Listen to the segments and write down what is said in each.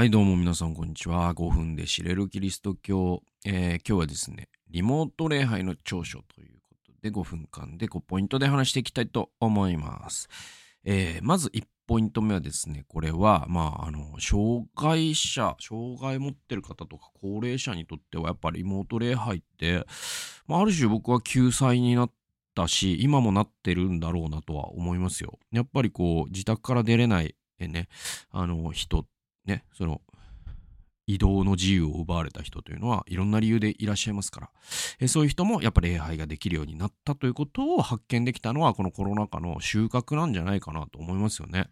はい、どうも皆さん、こんにちは。5分で知れるキリスト教。えー今日はですね、リモート礼拝の長所ということで、5分間で5ポイントで話していきたいと思います。えーまず1ポイント目はですね、これは、まあ、あの、障害者、障害持ってる方とか高齢者にとっては、やっぱりリモート礼拝って、まあ、ある種僕は救済になったし、今もなってるんだろうなとは思いますよ。やっぱりこう、自宅から出れない、ね、あの、人ね、その移動の自由を奪われた人というのはいろんな理由でいらっしゃいますから、えそういう人もやっぱり礼拝ができるようになったということを発見できたのはこのコロナ禍の収穫なんじゃないかなと思いますよね。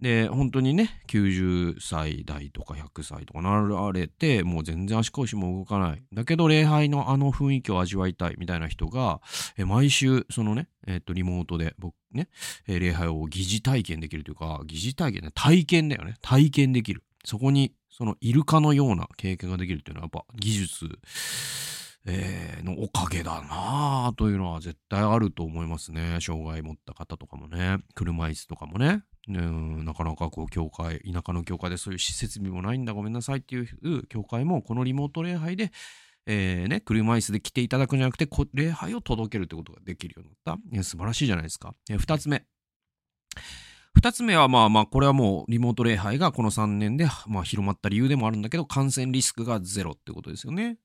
で、本当にね、90歳代とか100歳とかなられて、もう全然足腰も動かない。だけど礼拝のあの雰囲気を味わいたいみたいな人が、え毎週、そのね、えっと、リモートで、僕ね、礼拝を疑似体験できるというか、疑似体験ね、体験だよね。体験できる。そこに、その、イルカのような経験ができるっていうのは、やっぱ技術、えーのおかげだなあというのは絶対あると思いますね。障害持った方とかもね、車椅子とかもね。うんなかなかこう、教会、田舎の教会でそういう施設備もないんだ、ごめんなさいっていう教会も、このリモート礼拝で、えーね、車椅子で来ていただくんじゃなくて、礼拝を届けるってことができるようになった。素晴らしいじゃないですか。えー二つ目。二つ目はまあまあ、これはもうリモート礼拝がこの3年で、まあ、広まった理由でもあるんだけど、感染リスクがゼロってことですよね。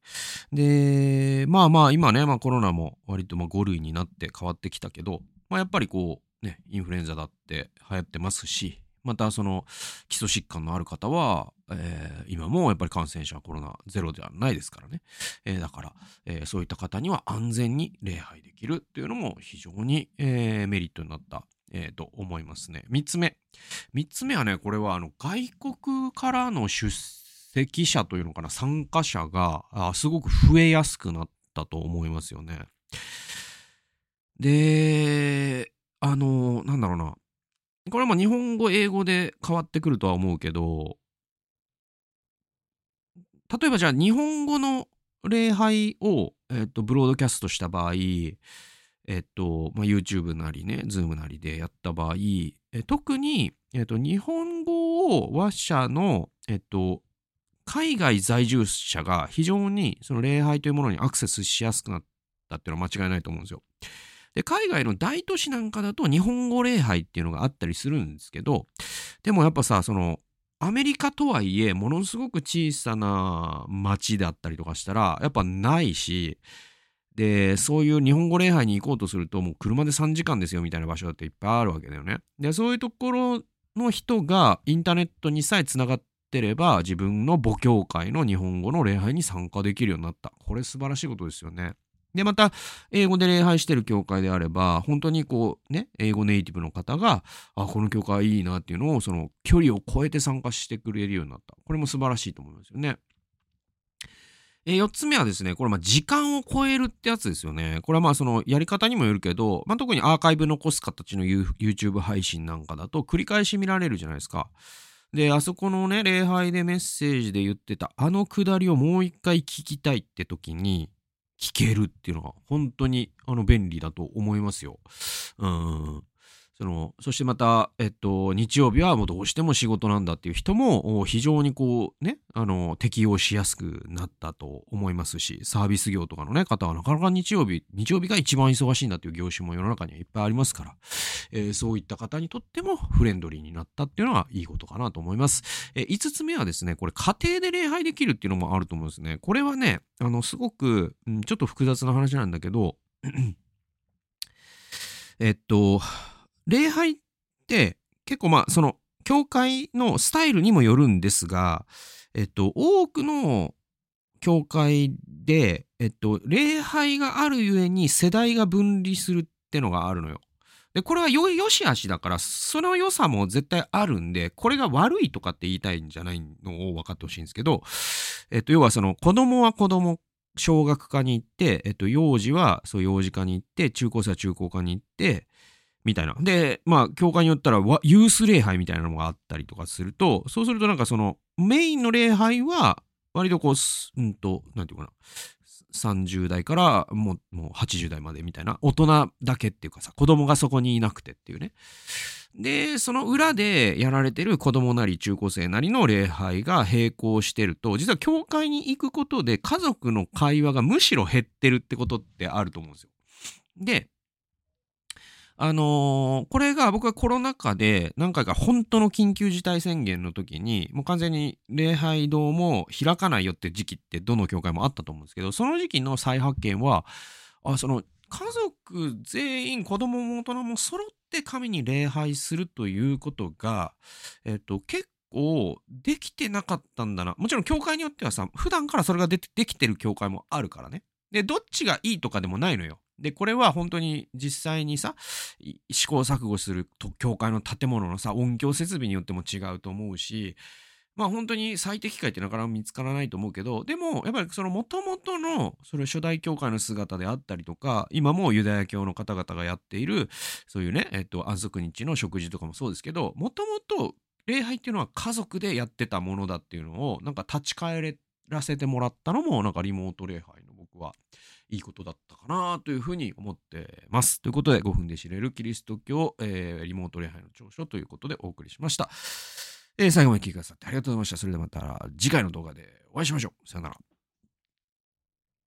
で、まあまあ今ね、まあコロナも割とま5類になって変わってきたけど、まあやっぱりこうね、インフルエンザだって流行ってますし、またその基礎疾患のある方は、え今もやっぱり感染者はコロナゼロではないですからね。えだから、えそういった方には安全に礼拝できるっていうのも非常に、えメリットになった、えーと思いますね。三つ目。三つ目はね、これはあの外国からの出席者というのかな、参加者があすごく増えやすくなったと思いますよね。で、あの、なんだろうな。これはまあ日本語、英語で変わってくるとは思うけど、例えばじゃあ日本語の礼拝を、えっと、ブロードキャストした場合、えっと、まあ、YouTube なりね、Zoom なりでやった場合、え特に、えっと、日本語を話者の、えっと、海外在住者が非常にその礼拝というものにアクセスしやすくなったっていうのは間違いないと思うんですよ。で、海外の大都市なんかだと日本語礼拝っていうのがあったりするんですけど、でもやっぱさ、その、アメリカとはいえ、ものすごく小さな町だったりとかしたら、やっぱないし、で、そういう日本語礼拝に行こうとすると、もう車で3時間ですよみたいな場所だっていっぱいあるわけだよね。で、そういうところの人がインターネットにさえつながってれば、自分の母教会の日本語の礼拝に参加できるようになった。これ素晴らしいことですよね。で、また、英語で礼拝してる教会であれば、本当にこう、ね、英語ネイティブの方が、あ、この教会いいなっていうのを、その距離を超えて参加してくれるようになった。これも素晴らしいと思いますよね。えー、4つ目はですね、これまあ時間を超えるってやつですよね。これはまあそのやり方にもよるけど、まあ、特にアーカイブ残す形の YouTube 配信なんかだと繰り返し見られるじゃないですか。で、あそこのね、礼拝でメッセージで言ってたあのくだりをもう一回聞きたいって時に聞けるっていうのが本当にあの便利だと思いますよ。うん。その、そしてまた、えっと、日曜日はもうどうしても仕事なんだっていう人も、非常にこう、ね、あの、適用しやすくなったと思いますし、サービス業とかのね、方はなかなか日曜日、日曜日が一番忙しいんだっていう業種も世の中にはいっぱいありますから、えーそういった方にとってもフレンドリーになったっていうのはいいことかなと思います。えー、5つ目はですね、これ家庭で礼拝できるっていうのもあると思うんですね。これはね、あの、すごく、うんちょっと複雑な話なんだけど、えっと、礼拝って結構まあその教会のスタイルにもよるんですが、えっと、多くの教会で、えっと、礼拝があるゆえに世代が分離するってのがあるのよ。で、これはよ、しあしだから、その良さも絶対あるんで、これが悪いとかって言いたいんじゃないのを分かってほしいんですけど、えっと、要はその、子供は子供、小学科に行って、えっと、幼児はそう幼児科に行って、中高生は中高科に行って、みたいな。で、まあ、教会によったら、ユース礼拝みたいなのがあったりとかすると、そうするとなんかその、メインの礼拝は、割とこう、うんと、なんていうかな、30代からもうもう80代までみたいな、大人だけっていうかさ、子供がそこにいなくてっていうね。で、その裏でやられてる子供なり中高生なりの礼拝が並行してると、実は教会に行くことで家族の会話がむしろ減ってるってことってあると思うんですよ。で、あのー、これが僕はコロナ禍で何回か本当の緊急事態宣言の時に、もう完全に礼拝堂も開かないよって時期ってどの教会もあったと思うんですけど、その時期の再発見は、あ、その家族全員子供も大人も揃って神に礼拝するということが、えっと、結構できてなかったんだな。もちろん教会によってはさ、普段からそれがでできてる教会もあるからね。で、どっちがいいとかでもないのよ。で、これは本当に実際にさ、試行錯誤する教会の建物のさ、音響設備によっても違うと思うし、まあ本当に最適解ってなかなか見つからないと思うけど、でもやっぱりその元々のそれ初代教会の姿であったりとか、今もユダヤ教の方々がやっている、そういうね、えっと、安息日の食事とかもそうですけど、もともと礼拝っていうのは家族でやってたものだっていうのを、なんか立ち返らせてもらったのも、なんかリモート礼拝僕はいいことだったかなというふうに思ってます。ということで、5分で知れるキリスト教、えー、リモート礼拝の長所ということでお送りしました。えー、最後まで聞いてくださってありがとうございました。それではまた次回の動画でお会いしましょう。さよなら。